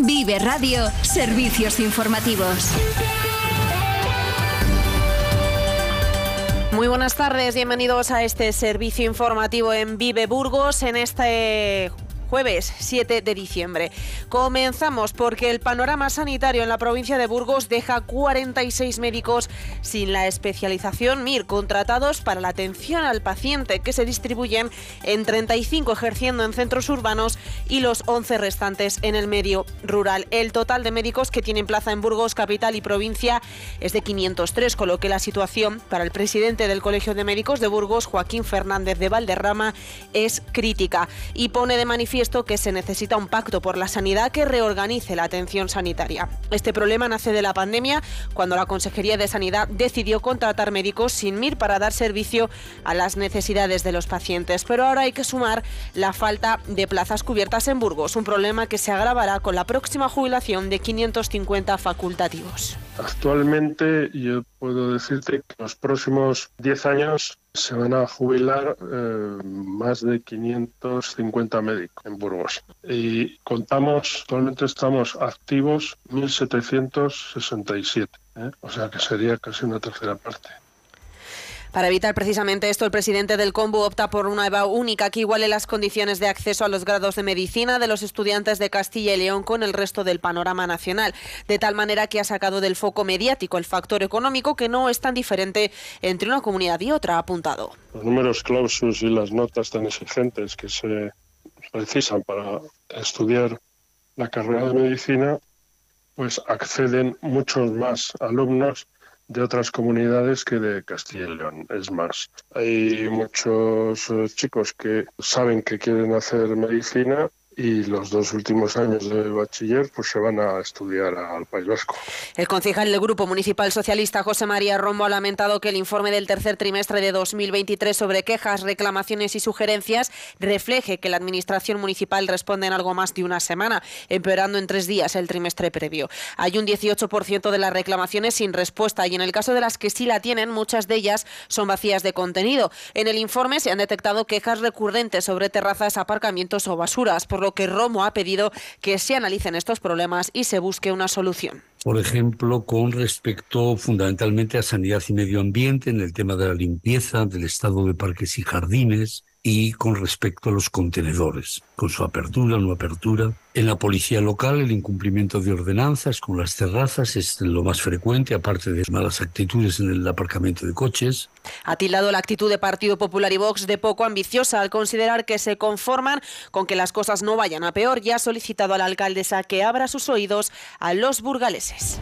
Vive Radio, servicios informativos. Muy buenas tardes, bienvenidos a este servicio informativo en Vive Burgos en este jueves 7 de diciembre. Comenzamos porque el panorama sanitario en la provincia de Burgos deja 46 médicos sin la especialización MIR contratados para la atención al paciente que se distribuyen en 35 ejerciendo en centros urbanos y los 11 restantes en el medio rural. El total de médicos que tienen plaza en Burgos, capital y provincia es de 503, con lo que la situación para el presidente del Colegio de Médicos de Burgos, Joaquín Fernández de Valderrama, es crítica y pone de manifiesto esto que se necesita un pacto por la sanidad que reorganice la atención sanitaria. Este problema nace de la pandemia, cuando la Consejería de Sanidad decidió contratar médicos sin MIR para dar servicio a las necesidades de los pacientes. Pero ahora hay que sumar la falta de plazas cubiertas en Burgos, un problema que se agravará con la próxima jubilación de 550 facultativos. Actualmente yo puedo decirte que en los próximos 10 años se van a jubilar eh, más de 550 médicos en Burgos. Y contamos, actualmente estamos activos 1.767, ¿eh? o sea que sería casi una tercera parte. Para evitar precisamente esto, el presidente del Combo opta por una EVA única que iguale las condiciones de acceso a los grados de medicina de los estudiantes de Castilla y León con el resto del panorama nacional, de tal manera que ha sacado del foco mediático el factor económico que no es tan diferente entre una comunidad y otra, ha apuntado. Los números clausus y las notas tan exigentes que se precisan para estudiar la carrera de medicina, pues acceden muchos más alumnos de otras comunidades que de Castilla y León. Es más, hay muchos eh, chicos que saben que quieren hacer medicina y los dos últimos años de bachiller pues se van a estudiar al País Vasco. El concejal del Grupo Municipal Socialista José María Rombo ha lamentado que el informe del tercer trimestre de 2023 sobre quejas, reclamaciones y sugerencias refleje que la Administración Municipal responde en algo más de una semana, empeorando en tres días el trimestre previo. Hay un 18% de las reclamaciones sin respuesta y en el caso de las que sí la tienen, muchas de ellas son vacías de contenido. En el informe se han detectado quejas recurrentes sobre terrazas, aparcamientos o basuras, por lo que Romo ha pedido que se analicen estos problemas y se busque una solución. Por ejemplo, con respecto fundamentalmente a sanidad y medio ambiente, en el tema de la limpieza, del estado de parques y jardines, y con respecto a los contenedores, con su apertura no apertura. En la policía local, el incumplimiento de ordenanzas con las terrazas es lo más frecuente, aparte de malas actitudes en el aparcamiento de coches. Ha tildado la actitud de Partido Popular y Vox de poco ambiciosa al considerar que se conforman con que las cosas no vayan a peor y ha solicitado a la alcaldesa que abra sus oídos a los burgaleses.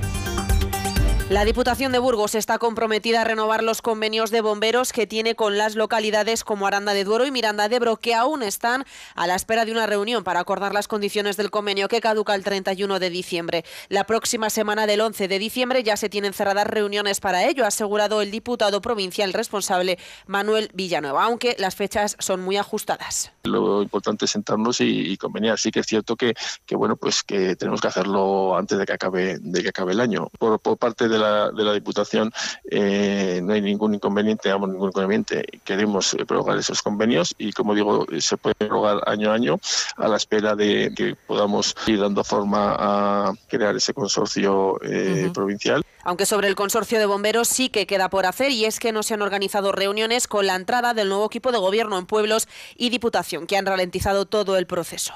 La Diputación de Burgos está comprometida a renovar los convenios de bomberos que tiene con las localidades como Aranda de Duero y Miranda de Ebro, que aún están a la espera de una reunión para acordar las condiciones del convenio que caduca el 31 de diciembre. La próxima semana del 11 de diciembre ya se tienen cerradas reuniones para ello, ha asegurado el diputado provincial responsable Manuel Villanueva, aunque las fechas son muy ajustadas. Lo importante es sentarnos y, conveniar. Sí que es cierto que, bueno, pues que tenemos que hacerlo antes de que acabe, de que acabe el año. Por parte de de la, de la Diputación eh, no hay ningún inconveniente, digamos, ningún inconveniente. Queremos eh, prorrogar esos convenios y, como digo, se puede prorrogar año a año a la espera de que podamos ir dando forma a crear ese consorcio eh, uh -huh. provincial. Aunque sobre el consorcio de bomberos sí que queda por hacer y es que no se han organizado reuniones con la entrada del nuevo equipo de gobierno en pueblos y diputación que han ralentizado todo el proceso.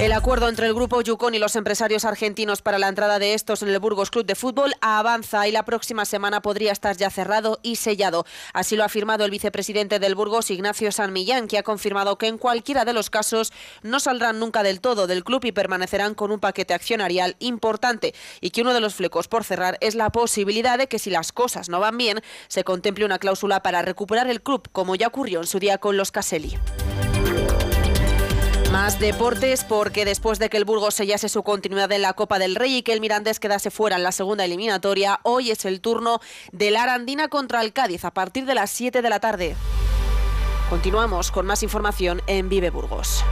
El acuerdo entre el grupo Yukon y los empresarios argentinos para la entrada de estos en el Burgos Club de Fútbol avanza y la próxima semana podría estar ya cerrado y sellado. Así lo ha afirmado el vicepresidente del Burgos, Ignacio San Millán, que ha confirmado que en cualquiera de los casos no saldrán nunca del todo del club y permanecerán con un paquete accionarial importante y que uno de los flecos por cerrar es la posibilidad de que si las cosas no van bien se contemple una cláusula para recuperar el club, como ya ocurrió en su día con los Caselli. Más deportes porque después de que el Burgos sellase su continuidad en la Copa del Rey y que el Mirandés quedase fuera en la segunda eliminatoria, hoy es el turno de la Arandina contra el Cádiz a partir de las 7 de la tarde. Continuamos con más información en Vive Burgos.